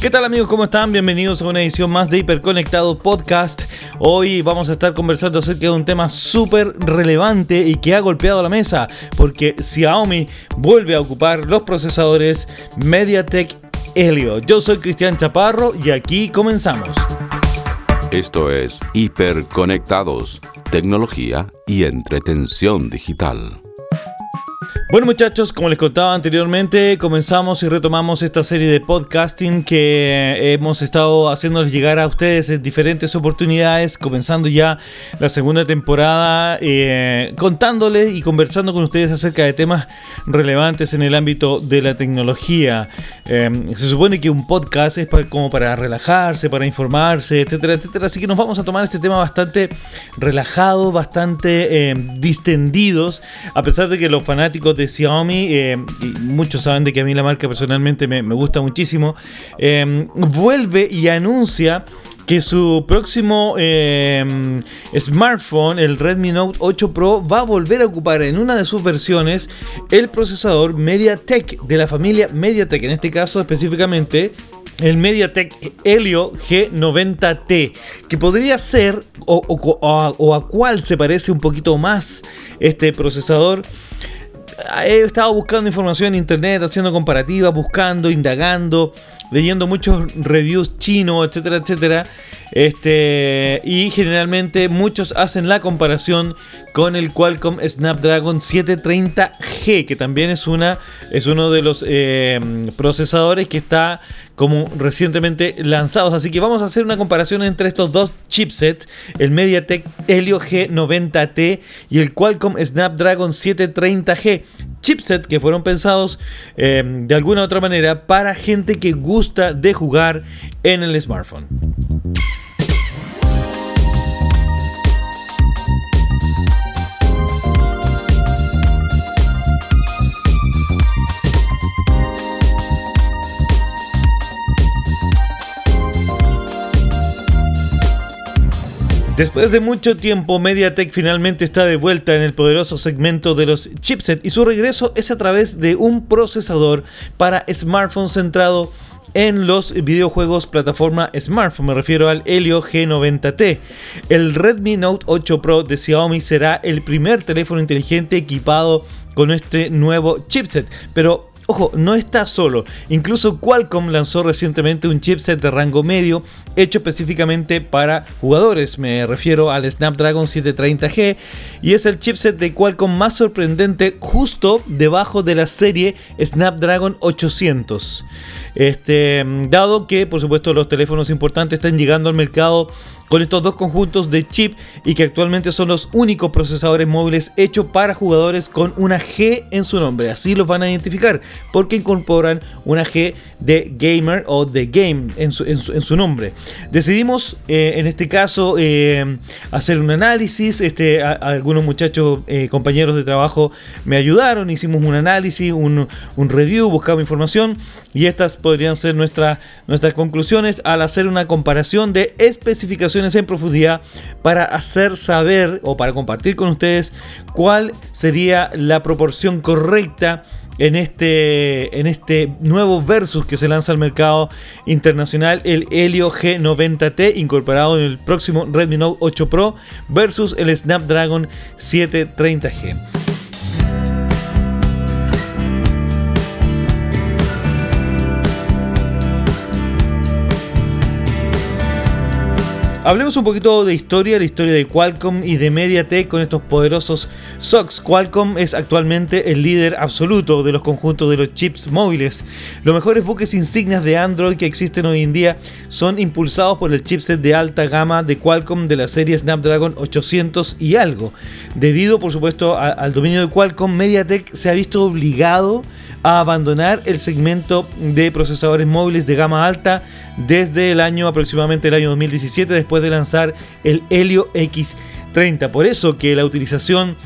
¿Qué tal amigos? ¿Cómo están? Bienvenidos a una edición más de Hiperconectado Podcast. Hoy vamos a estar conversando acerca de un tema súper relevante y que ha golpeado la mesa, porque Xiaomi vuelve a ocupar los procesadores MediaTek Helio. Yo soy Cristian Chaparro y aquí comenzamos. Esto es Hiperconectados, tecnología y entretención digital. Bueno muchachos, como les contaba anteriormente, comenzamos y retomamos esta serie de podcasting que hemos estado haciéndoles llegar a ustedes en diferentes oportunidades, comenzando ya la segunda temporada, eh, contándoles y conversando con ustedes acerca de temas relevantes en el ámbito de la tecnología. Eh, se supone que un podcast es como para relajarse, para informarse, etcétera, etcétera, así que nos vamos a tomar este tema bastante relajado, bastante eh, distendidos, a pesar de que los fanáticos Xiaomi, eh, y muchos saben de que a mí la marca personalmente me, gusta muchísimo, eh, vuelve y anuncia que su próximo eh, smartphone, el Redmi Note 8 Pro, va a volver a ocupar en una de sus versiones el procesador MediaTek de la familia MediaTek, en este caso específicamente el MediaTek Helio G90T, que podría ser o, o a cuál se parece un poquito más este procesador he estado buscando información en internet, haciendo comparativas, buscando, indagando, leyendo muchos reviews chinos, etcétera, etcétera. Este, y generalmente muchos hacen la comparación con el Qualcomm Snapdragon 730G, que también es, una, es uno de los eh, procesadores que está como recientemente lanzados. Así que vamos a hacer una comparación entre estos dos chipsets, el MediaTek Helio G90T y el Qualcomm Snapdragon 730G. Chipset que fueron pensados eh, de alguna u otra manera para gente que gusta de jugar en el smartphone. Después de mucho tiempo, MediaTek finalmente está de vuelta en el poderoso segmento de los chipsets y su regreso es a través de un procesador para smartphones centrado en los videojuegos plataforma smartphone. Me refiero al Helio G90T. El Redmi Note 8 Pro de Xiaomi será el primer teléfono inteligente equipado con este nuevo chipset. Pero Ojo, no está solo. Incluso Qualcomm lanzó recientemente un chipset de rango medio hecho específicamente para jugadores. Me refiero al Snapdragon 730G y es el chipset de Qualcomm más sorprendente justo debajo de la serie Snapdragon 800. Este, dado que, por supuesto, los teléfonos importantes están llegando al mercado con estos dos conjuntos de chip y que actualmente son los únicos procesadores móviles hechos para jugadores con una G en su nombre. Así los van a identificar porque incorporan una G de gamer o de game en su, nombre. Decidimos eh, en este caso eh, hacer un análisis. Este, algunos muchachos, eh, compañeros de trabajo me ayudaron, hicimos un análisis, un, review, buscamos información y estas podrían ser nuestras conclusiones al hacer una comparación de especificaciones en profundidad para hacer saber o para compartir con ustedes cuál sería la proporción correcta en este, en este nuevo Versus que se lanza al mercado internacional, el Helio G90T, incorporado en el próximo Redmi Note 8 Pro, versus el Snapdragon 730G. Hablemos un poquito de historia, la historia de Qualcomm y de MediaTek con estos poderosos SOCs. Qualcomm es actualmente el líder absoluto de los conjuntos de los chips móviles. Los mejores buques insignias de Android que existen hoy en día son impulsados por el chipset de alta gama de Qualcomm de la serie Snapdragon 800 y algo. Debido, por supuesto, al dominio de Qualcomm, MediaTek se ha visto obligado a abandonar el segmento de procesadores móviles de gama alta desde el año aproximadamente el año 2017 después de lanzar el Helio X30. Por eso que la utilización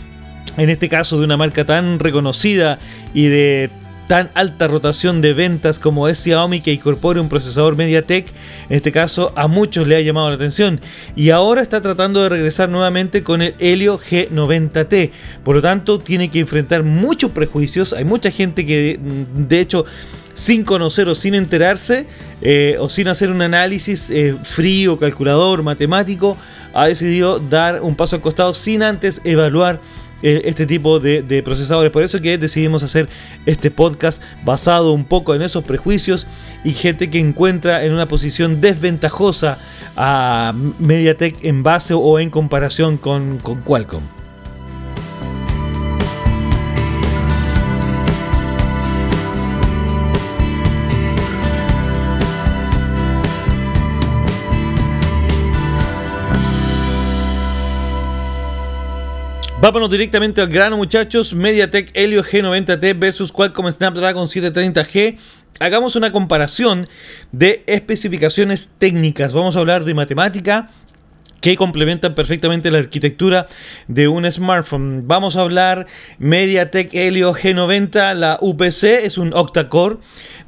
en este caso de una marca tan reconocida y de tan alta rotación de ventas como es Xiaomi que incorpore un procesador MediaTek, en este caso a muchos le ha llamado la atención y ahora está tratando de regresar nuevamente con el Helio G90T. Por lo tanto, tiene que enfrentar muchos prejuicios, hay mucha gente que de hecho sin conocer o sin enterarse eh, o sin hacer un análisis eh, frío, calculador, matemático, ha decidido dar un paso al costado sin antes evaluar eh, este tipo de, procesadores. Por eso que decidimos hacer este podcast basado un poco en esos prejuicios y gente que encuentra en una posición desventajosa a MediaTek en base o en comparación con Qualcomm. Vámonos directamente al grano, muchachos. MediaTek Helio G90T versus Qualcomm Snapdragon 730G. Hagamos una comparación de especificaciones técnicas. Vamos a hablar de matemática que complementan perfectamente la arquitectura de un smartphone. Vamos a hablar MediaTek Helio G90, la UPC es un octa-core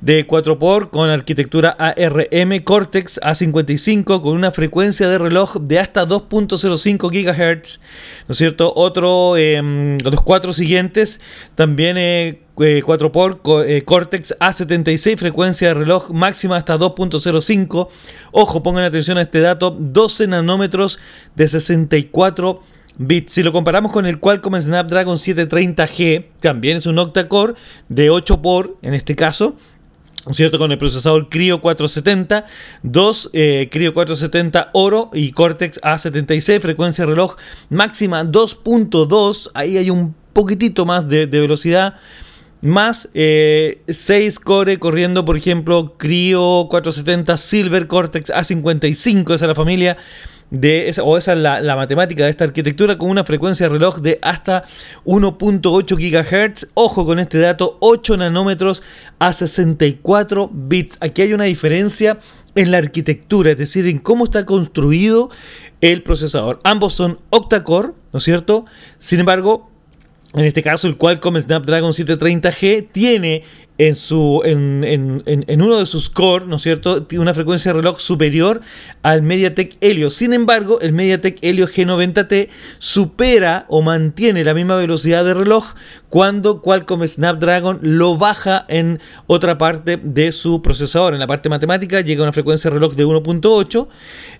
de 4x con arquitectura ARM Cortex A55 con una frecuencia de reloj de hasta 2.05 GHz, ¿no es cierto? Otro, eh, los cuatro siguientes también eh, 4x eh, Cortex A76, frecuencia de reloj máxima hasta 2.05. Ojo, pongan atención a este dato, 12 nanómetros de 64 bits. Si lo comparamos con el Qualcomm Snapdragon 730G, también es un octa-core de 8 por en este caso, ¿cierto? Con el procesador Creo 470, 2 eh, Creo 470 Oro y Cortex A76, frecuencia de reloj máxima 2.2, ahí hay un poquitito más de, velocidad. Más 6 eh, core corriendo, por ejemplo, Creo 470 Silver Cortex A55, esa es la familia de esa, o esa es la, matemática de esta arquitectura con una frecuencia de reloj de hasta 1.8 GHz. Ojo con este dato, 8 nanómetros a 64 bits. Aquí hay una diferencia en la arquitectura, es decir, en cómo está construido el procesador. Ambos son octa-core, ¿no es cierto? Sin embargo, en este caso, el Qualcomm Snapdragon 730G tiene en, su, en, en, en, uno de sus core, ¿no es cierto?, tiene una frecuencia de reloj superior al MediaTek Helio. Sin embargo, el MediaTek Helio G90T supera o mantiene la misma velocidad de reloj cuando Qualcomm Snapdragon lo baja en otra parte de su procesador. En la parte matemática llega a una frecuencia de reloj de 1.8,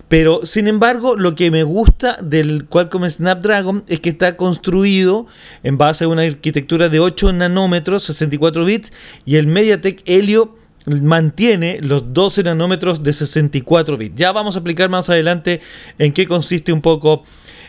pero sin embargo, lo que me gusta del Qualcomm Snapdragon es que está construido en base a una arquitectura de 8 nanómetros, 64 bits, y el MediaTek Helio mantiene los 12 nanómetros de 64 bits. Ya vamos a explicar más adelante en qué consiste un poco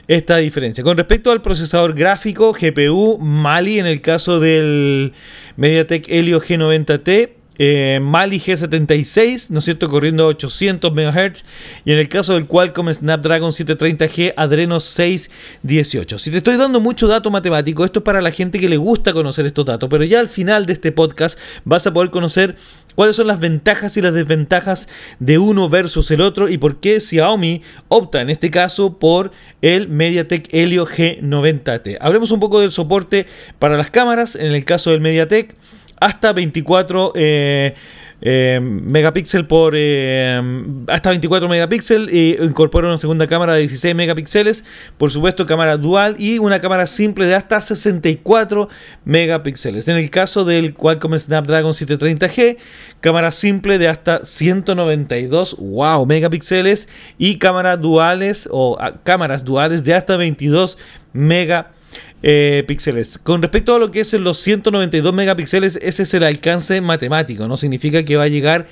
esta diferencia. Con respecto al procesador gráfico, GPU, Mali en el caso del MediaTek Helio G90T, eh, Mali G76, ¿no es cierto? Corriendo a 800 MHz. Y en el caso del Qualcomm Snapdragon 730G Adreno 618. Si te estoy dando mucho dato matemático, esto es para la gente que le gusta conocer estos datos. Pero ya al final de este podcast vas a poder conocer cuáles son las ventajas y las desventajas de uno versus el otro y por qué Xiaomi opta en este caso por el MediaTek Helio G90T. Hablemos un poco del soporte para las cámaras. En el caso del MediaTek hasta 24 eh, eh, megapíxeles por eh, hasta 24 megapíxeles y incorpora una segunda cámara de 16 megapíxeles por supuesto cámara dual y una cámara simple de hasta 64 megapíxeles. En el caso del Qualcomm Snapdragon 730G cámara simple de hasta 192 wow megapíxeles y cámaras duales o ah, cámaras duales de hasta 22 megapíxeles eh, píxeles. Con respecto a lo que es los 192 megapíxeles, ese es el alcance matemático, no significa que va a llegar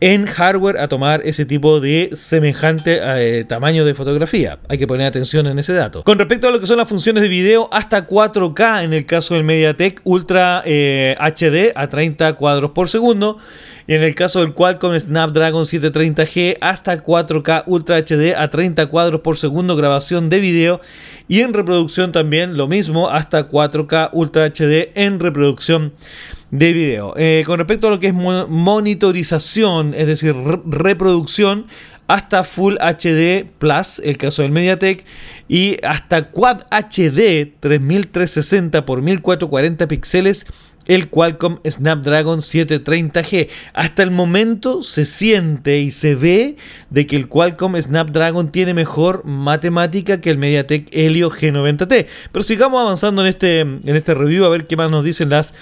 en hardware a tomar ese tipo de semejante eh, tamaño de fotografía. Hay que poner atención en ese dato. Con respecto a lo que son las funciones de video, hasta 4K en el caso del MediaTek Ultra HD eh, a 30 cuadros por segundo. Y en el caso del Qualcomm Snapdragon 730G, hasta 4K Ultra HD a 30 cuadros por segundo grabación de video. Y en reproducción también lo mismo, hasta 4K Ultra HD en reproducción de video. Eh, con respecto a lo que es monitorización, es decir, reproducción, hasta Full HD Plus, el caso del MediaTek, y hasta Quad HD 3360 x 1440 píxeles el Qualcomm Snapdragon 730G. Hasta el momento se siente y se ve de que el Qualcomm Snapdragon tiene mejor matemática que el MediaTek Helio G90T. Pero sigamos avanzando en este, en este review a ver qué más nos dicen las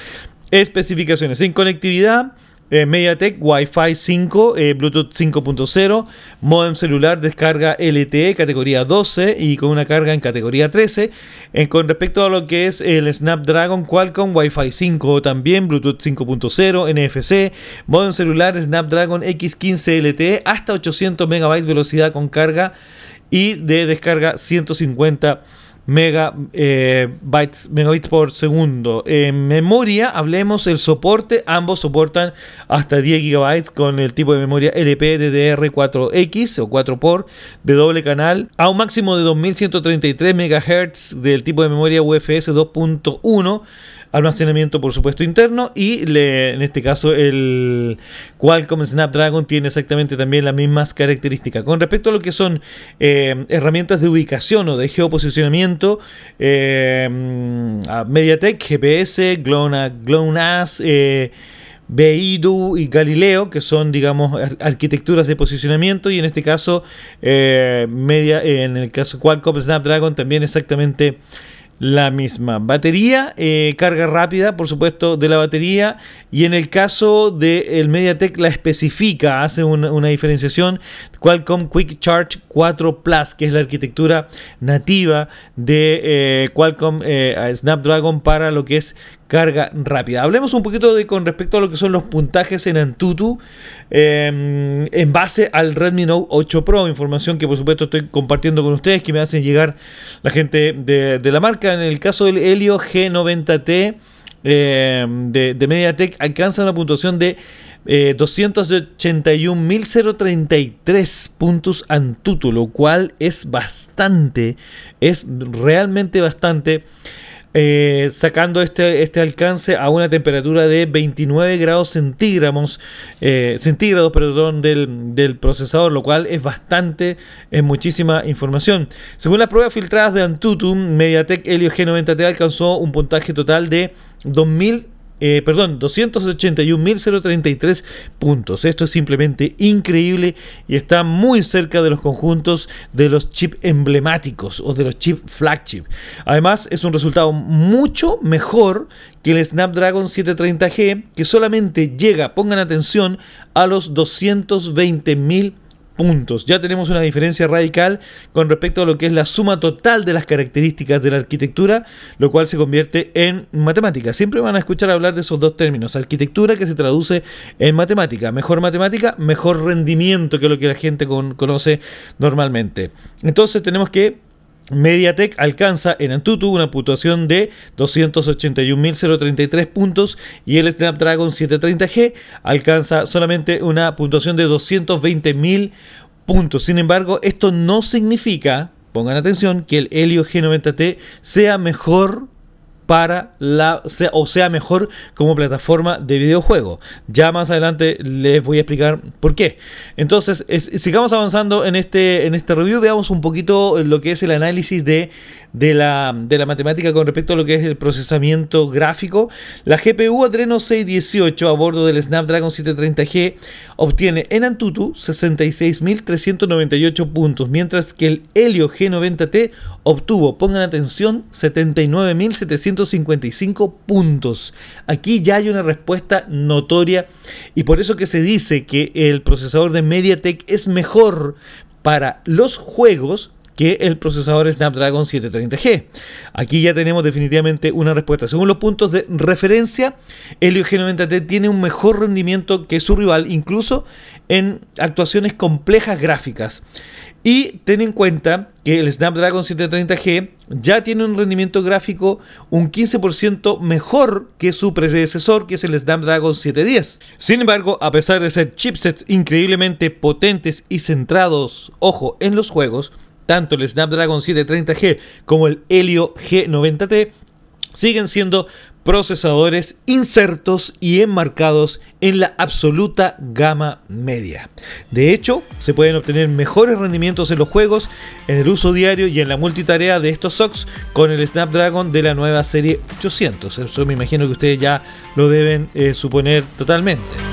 especificaciones. En conectividad eh, MediaTek Wi-Fi 5, eh, Bluetooth 5.0, modem celular descarga LTE categoría 12 y con una carga en categoría 13. Eh, con respecto a lo que es el Snapdragon Qualcomm Wi-Fi 5 también, Bluetooth 5.0, NFC, modem celular Snapdragon X15 LTE hasta 800 MB velocidad con carga y de descarga 150 megabytes, megabits por segundo. En memoria, hablemos el soporte. Ambos soportan hasta 10 gigabytes con el tipo de memoria LP DDR4X o 4 por de doble canal a un máximo de 2133 MHz del tipo de memoria UFS 2.1 almacenamiento por supuesto interno y en este caso el Qualcomm Snapdragon tiene exactamente también las mismas características. Con respecto a lo que son eh, herramientas de ubicación o de geoposicionamiento, eh, MediaTek, GPS, GLONASS, eh, Beidou y Galileo, que son, digamos, arquitecturas de posicionamiento, y en este caso, media, en el caso Qualcomm Snapdragon, también exactamente la misma. Batería, eh, carga rápida, por supuesto, de la batería. Y en el caso del MediaTek la especifica, hace una, diferenciación. Qualcomm Quick Charge 4 Plus, que es la arquitectura nativa de eh, Qualcomm eh, Snapdragon para lo que es carga rápida. Hablemos un poquito de con respecto a lo que son los puntajes en Antutu em, en base al Redmi Note 8 Pro, información que por supuesto estoy compartiendo con ustedes, que me hacen llegar la gente de, la marca. En el caso del Helio G90T em, de, de, MediaTek alcanza una puntuación de eh, 281.033 puntos Antutu, lo cual es bastante, es realmente bastante. Eh, sacando este, este alcance a una temperatura de 29 grados centígrados, eh, centígrados perdón, del, del, procesador, lo cual es bastante, es muchísima información. Según las pruebas filtradas de Antutu, MediaTek Helio G90T alcanzó un puntaje total de 2000 eh, perdón, 281.033 puntos. Esto es simplemente increíble y está muy cerca de los conjuntos de los chips emblemáticos o de los chips flagship. Además, es un resultado mucho mejor que el Snapdragon 730G, que solamente llega, pongan atención, a los 220.000 puntos. Ya tenemos una diferencia radical con respecto a lo que es la suma total de las características de la arquitectura, lo cual se convierte en matemática. Siempre van a escuchar hablar de esos dos términos. Arquitectura que se traduce en matemática. Mejor matemática, mejor rendimiento que lo que la gente conoce normalmente. Entonces tenemos que MediaTek alcanza en Antutu una puntuación de 281.033 puntos y el Snapdragon 730G alcanza solamente una puntuación de 220.000 puntos. Sin embargo, esto no significa, pongan atención, que el Helio G90T sea mejor para la o sea mejor como plataforma de videojuego. Ya más adelante les voy a explicar por qué. Entonces, sigamos avanzando en este en este review, veamos un poquito lo que es el análisis de de la, de la matemática con respecto a lo que es el procesamiento gráfico. La GPU Adreno 618 a bordo del Snapdragon 730G obtiene en Antutu 66.398 puntos, mientras que el Helio G90T obtuvo, pongan atención, 79.755 puntos. Aquí ya hay una respuesta notoria y por eso que se dice que el procesador de MediaTek es mejor para los juegos que el procesador Snapdragon 730G. Aquí ya tenemos definitivamente una respuesta. Según los puntos de referencia, Helio G90T tiene un mejor rendimiento que su rival, incluso en actuaciones complejas gráficas. Y ten en cuenta que el Snapdragon 730G ya tiene un rendimiento gráfico un 15% mejor que su predecesor, que es el Snapdragon 710. Sin embargo, a pesar de ser chipsets increíblemente potentes y centrados, ojo, en los juegos, tanto el Snapdragon 730G como el Helio G90T siguen siendo procesadores insertos y enmarcados en la absoluta gama media. De hecho, se pueden obtener mejores rendimientos en los juegos, en el uso diario y en la multitarea de estos SOCs con el Snapdragon de la nueva serie 800. Eso me imagino que ustedes ya lo deben eh, suponer totalmente.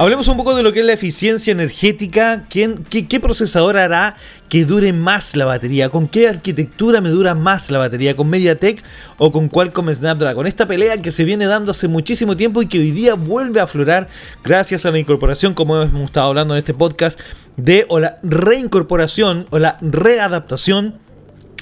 Hablemos un poco de lo que es la eficiencia energética. qué, ¿Qué, procesador hará que dure más la batería? ¿Con qué arquitectura me dura más la batería? ¿Con MediaTek o con Qualcomm Snapdragon? Esta pelea que se viene dando hace muchísimo tiempo y que hoy día vuelve a aflorar gracias a la incorporación, como hemos estado hablando en este podcast, de o la reincorporación o la readaptación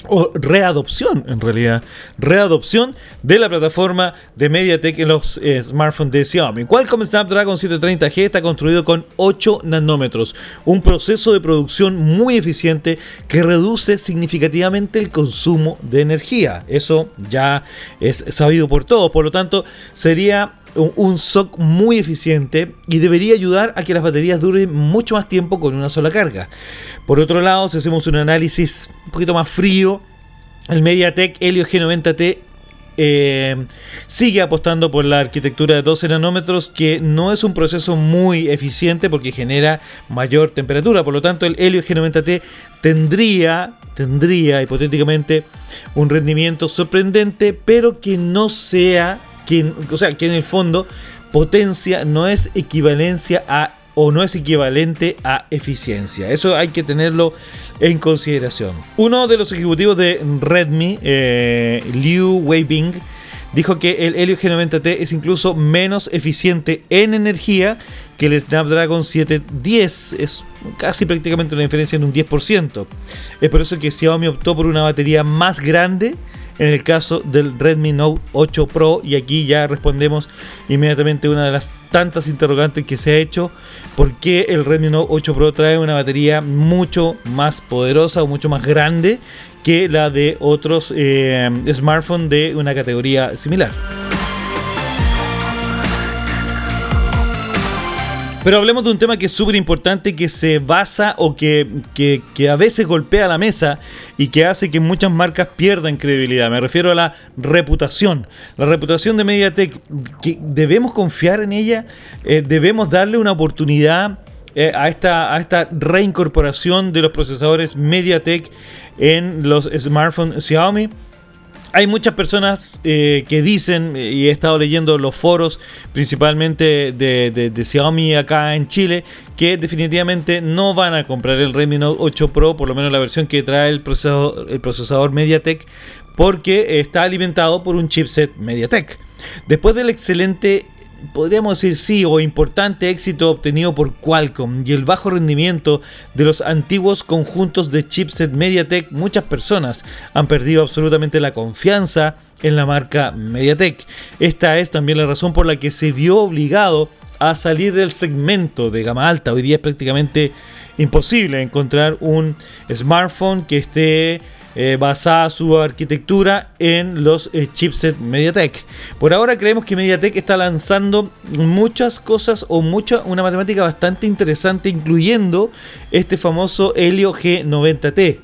o readopción en realidad, readopción de la plataforma de MediaTek en los eh, smartphones de Xiaomi. Qualcomm Snapdragon 730G está construido con 8 nanómetros, un proceso de producción muy eficiente que reduce significativamente el consumo de energía. Eso ya es sabido por todos, por lo tanto sería un SOC muy eficiente y debería ayudar a que las baterías duren mucho más tiempo con una sola carga. Por otro lado, si hacemos un análisis un poquito más frío, el MediaTek Helio G90T eh, sigue apostando por la arquitectura de 12 nanómetros, que no es un proceso muy eficiente porque genera mayor temperatura. Por lo tanto, el Helio G90T tendría, tendría hipotéticamente un rendimiento sorprendente, pero que no sea o sea, que en el fondo potencia no es equivalencia a o no es equivalente a eficiencia. Eso hay que tenerlo en consideración. Uno de los ejecutivos de Redmi, eh, Liu Weibing, dijo que el Helio G90T es incluso menos eficiente en energía que el Snapdragon 710. Es casi prácticamente una diferencia en un 10%. Es por eso que Xiaomi optó por una batería más grande en el caso del Redmi Note 8 Pro y aquí ya respondemos inmediatamente una de las tantas interrogantes que se ha hecho por qué el Redmi Note 8 Pro trae una batería mucho más poderosa o mucho más grande que la de otros eh, smartphones de una categoría similar. Pero hablemos de un tema que es súper importante, que se basa o que, a veces golpea la mesa y que hace que muchas marcas pierdan credibilidad. Me refiero a la reputación. La reputación de MediaTek, que ¿debemos confiar en ella? Eh, ¿Debemos darle una oportunidad eh, a, esta, a esta reincorporación de los procesadores MediaTek en los smartphones Xiaomi? Hay muchas personas eh, que dicen, y he estado leyendo los foros principalmente de, Xiaomi acá en Chile, que definitivamente no van a comprar el Redmi Note 8 Pro, por lo menos la versión que trae el procesador, el procesador MediaTek, porque está alimentado por un chipset MediaTek. Después del excelente podríamos decir sí, o importante éxito obtenido por Qualcomm y el bajo rendimiento de los antiguos conjuntos de chipset MediaTek, muchas personas han perdido absolutamente la confianza en la marca MediaTek. Esta es también la razón por la que se vio obligado a salir del segmento de gama alta. Hoy día es prácticamente imposible encontrar un smartphone que esté eh, basada su arquitectura en los eh, chipset MediaTek. Por ahora creemos que MediaTek está lanzando muchas cosas o mucha, una matemática bastante interesante, incluyendo este famoso Helio G90T.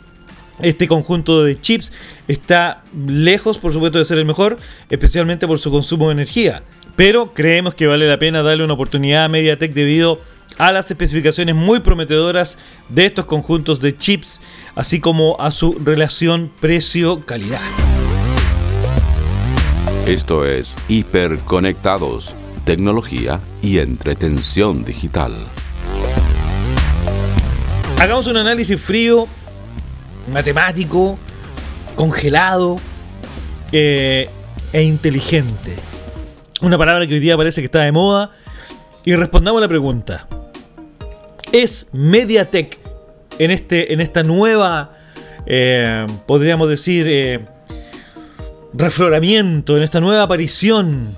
Este conjunto de chips está lejos, por supuesto, de ser el mejor, especialmente por su consumo de energía. Pero creemos que vale la pena darle una oportunidad a MediaTek debido a a las especificaciones muy prometedoras de estos conjuntos de chips, así como a su relación precio-calidad. Esto es Hiperconectados, tecnología y entretención digital. Hagamos un análisis frío, matemático, congelado eh, e inteligente. Una palabra que hoy día parece que está de moda. Y respondamos la pregunta es MediaTek en, este, en esta nueva, eh, podríamos decir, eh, refloramiento, en esta nueva aparición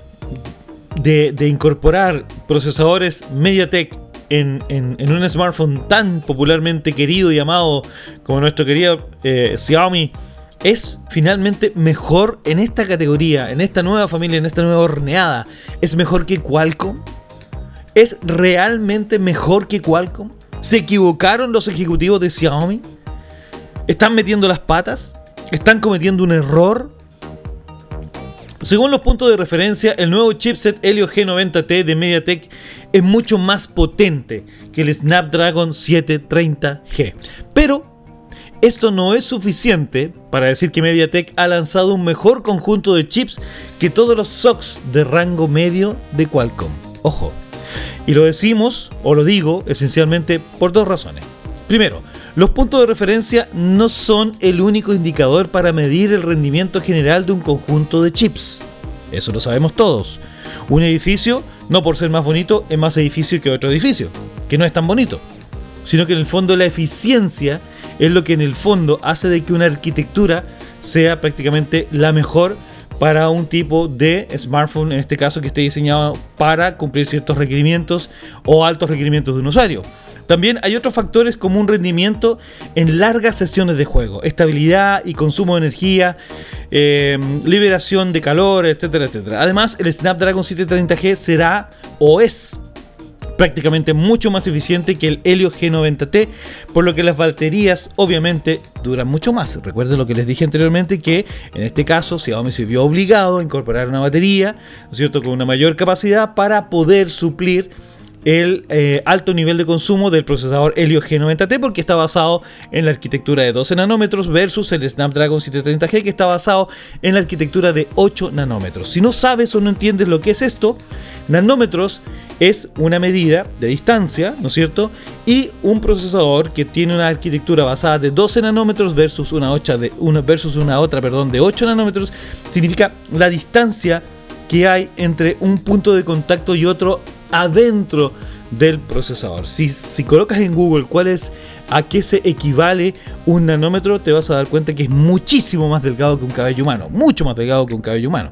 de, incorporar procesadores MediaTek en, un smartphone tan popularmente querido y amado como nuestro querido eh, Xiaomi, es finalmente mejor en esta categoría, en esta nueva familia, en esta nueva horneada. ¿Es mejor que Qualcomm? ¿Es realmente mejor que Qualcomm? ¿Se equivocaron los ejecutivos de Xiaomi? ¿Están metiendo las patas? ¿Están cometiendo un error? Según los puntos de referencia, el nuevo chipset Helio G90T de MediaTek es mucho más potente que el Snapdragon 730G. Pero esto no es suficiente para decir que MediaTek ha lanzado un mejor conjunto de chips que todos los SOCs de rango medio de Qualcomm. Ojo, Y lo decimos, o lo digo, esencialmente por dos razones. Primero, los puntos de referencia no son el único indicador para medir el rendimiento general de un conjunto de chips. Eso lo sabemos todos. Un edificio, no por ser más bonito, es más edificio que otro edificio, que no es tan bonito, sino que en el fondo la eficiencia es lo que en el fondo hace de que una arquitectura sea prácticamente la mejor para un tipo de smartphone, en este caso que esté diseñado para cumplir ciertos requerimientos o altos requerimientos de un usuario. También hay otros factores como un rendimiento en largas sesiones de juego, estabilidad y consumo de energía, eh, liberación de calor, etcétera, etcétera. Además, el Snapdragon 730G será o es prácticamente mucho más eficiente que el Helio G90T, por lo que las baterías obviamente duran mucho más. Recuerden lo que les dije anteriormente que en este caso Xiaomi se vio obligado a incorporar una batería, ¿no es cierto?, con una mayor capacidad para poder suplir el eh, alto nivel de consumo del procesador Helio G90T porque está basado en la arquitectura de 12 nanómetros versus el Snapdragon 730G que está basado en la arquitectura de 8 nanómetros. Si no sabes o no entiendes lo que es esto, nanómetros es una medida de distancia, ¿no es cierto? Y un procesador que tiene una arquitectura basada de 12 nanómetros versus una, de, una, versus una otra perdón, de 8 nanómetros significa la distancia que hay entre un punto de contacto y otro adentro del procesador. Si, si colocas en Google cuál es a qué se equivale un nanómetro, te vas a dar cuenta que es muchísimo más delgado que un cabello humano, mucho más delgado que un cabello humano.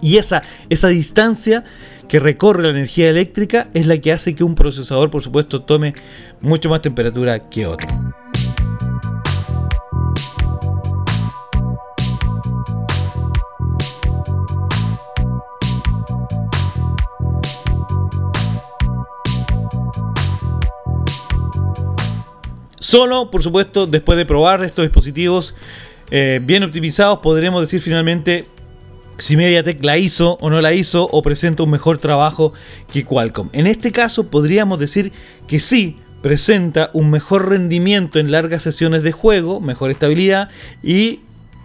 Y esa, esa distancia que recorre la energía eléctrica es la que hace que un procesador, por supuesto, tome mucho más temperatura que otro. Solo, por supuesto, después de probar estos dispositivos eh, bien optimizados, podremos decir finalmente si MediaTek la hizo o no la hizo o presenta un mejor trabajo que Qualcomm. En este caso podríamos decir que sí presenta un mejor rendimiento en largas sesiones de juego, mejor estabilidad y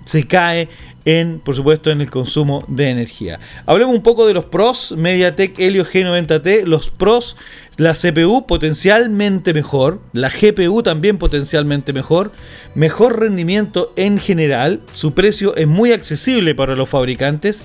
se cae en, por supuesto, en el consumo de energía. Hablemos un poco de los pros, MediaTek Helio G90T, los pros, la CPU potencialmente mejor, la GPU también potencialmente mejor, mejor rendimiento en general, su precio es muy accesible para los fabricantes.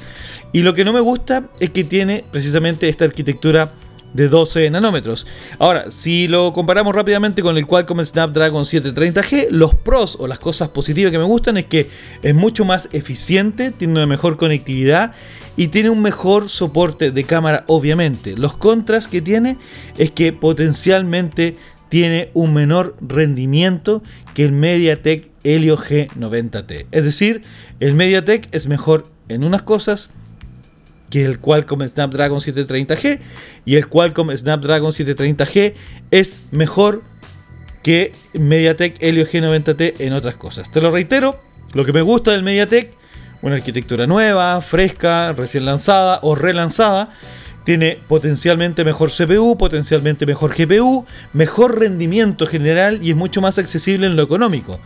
Y lo que no me gusta es que tiene precisamente esta arquitectura de 12 nanómetros. Ahora, si lo comparamos rápidamente con el Qualcomm Snapdragon 730G, los pros o las cosas positivas que me gustan es que es mucho más eficiente, tiene una mejor conectividad y tiene un mejor soporte de cámara, obviamente. Los contras que tiene es que potencialmente tiene un menor rendimiento que el MediaTek Helio G90T. Es decir, el MediaTek es mejor en unas cosas que el Qualcomm Snapdragon 730G. Y el Qualcomm Snapdragon 730G es mejor que MediaTek Helio G90T en otras cosas. Te lo reitero, lo que me gusta del MediaTek, una arquitectura nueva, fresca, recién lanzada o relanzada. Tiene potencialmente mejor CPU, potencialmente mejor GPU, mejor rendimiento general y es mucho más accesible en lo económico.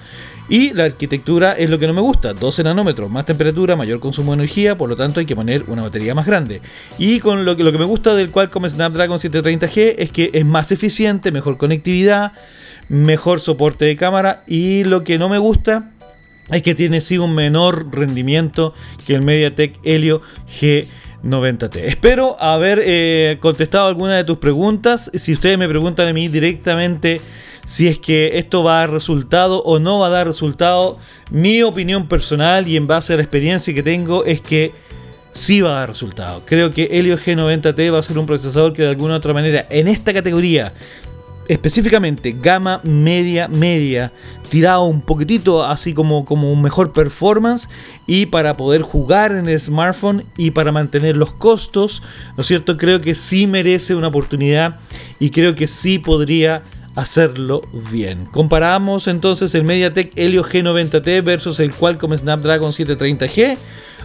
Y la arquitectura es lo que no me gusta, 12 nanómetros, más temperatura, mayor consumo de energía, por lo tanto hay que poner una batería más grande. Y con lo que, lo que me gusta del Qualcomm Snapdragon 730G es que es más eficiente, mejor conectividad, mejor soporte de cámara y lo que no me gusta es que tiene sí un menor rendimiento que el MediaTek Helio G90T. Espero haber eh, contestado alguna de tus preguntas. Si ustedes me preguntan a mí directamente si es que esto va a dar resultado o no va a dar resultado. Mi opinión personal y en base a la experiencia que tengo es que sí va a dar resultado. Creo que Helio G90T va a ser un procesador que de alguna u otra manera en esta categoría específicamente gama media media tirado un poquitito así como, como un mejor performance y para poder jugar en el smartphone y para mantener los costos, ¿no es cierto? Creo que sí merece una oportunidad y creo que sí podría hacerlo bien. Comparamos entonces el MediaTek Helio G90T versus el Qualcomm Snapdragon 730G.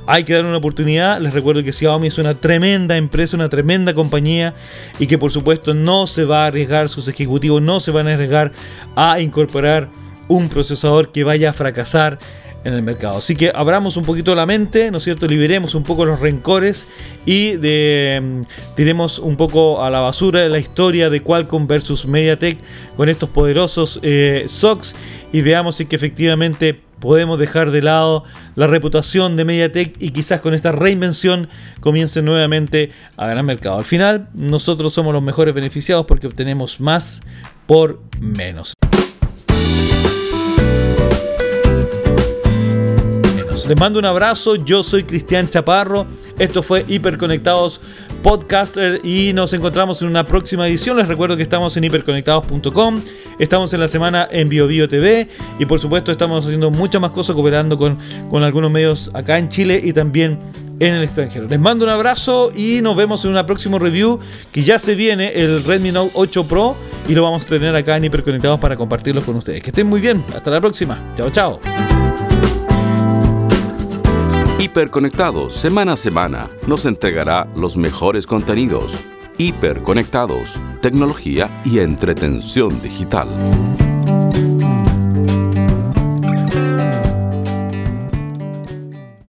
Hay que dar una oportunidad. Les recuerdo que Xiaomi es una tremenda empresa, una tremenda compañía y que por supuesto no se va a arriesgar, sus ejecutivos no se van a arriesgar a incorporar un procesador que vaya a fracasar en el mercado. Así que abramos un poquito la mente, ¿no es cierto? Liberemos un poco los rencores y mm, tiremos un poco a la basura la historia de Qualcomm versus MediaTek con estos poderosos eh, SOCs y veamos si que efectivamente podemos dejar de lado la reputación de MediaTek y quizás con esta reinvención comiencen nuevamente a ganar mercado. Al final, nosotros somos los mejores beneficiados porque obtenemos más por menos. Mando un abrazo, yo soy Cristian Chaparro, esto fue Hiperconectados Podcaster y nos encontramos en una próxima edición. Les recuerdo que estamos en hiperconectados.com, estamos en la semana en BioBio TV y por supuesto estamos haciendo muchas más cosas cooperando con, con algunos medios acá en Chile y también en el extranjero. Les mando un abrazo y nos vemos en una próxima review que ya se viene el Redmi Note 8 Pro y lo vamos a tener acá en Hiperconectados para compartirlo con ustedes. Que estén muy bien, hasta la próxima. Chao, chao. Hiperconectados, semana a semana, nos entregará los mejores contenidos. Hiperconectados, tecnología y entretención digital.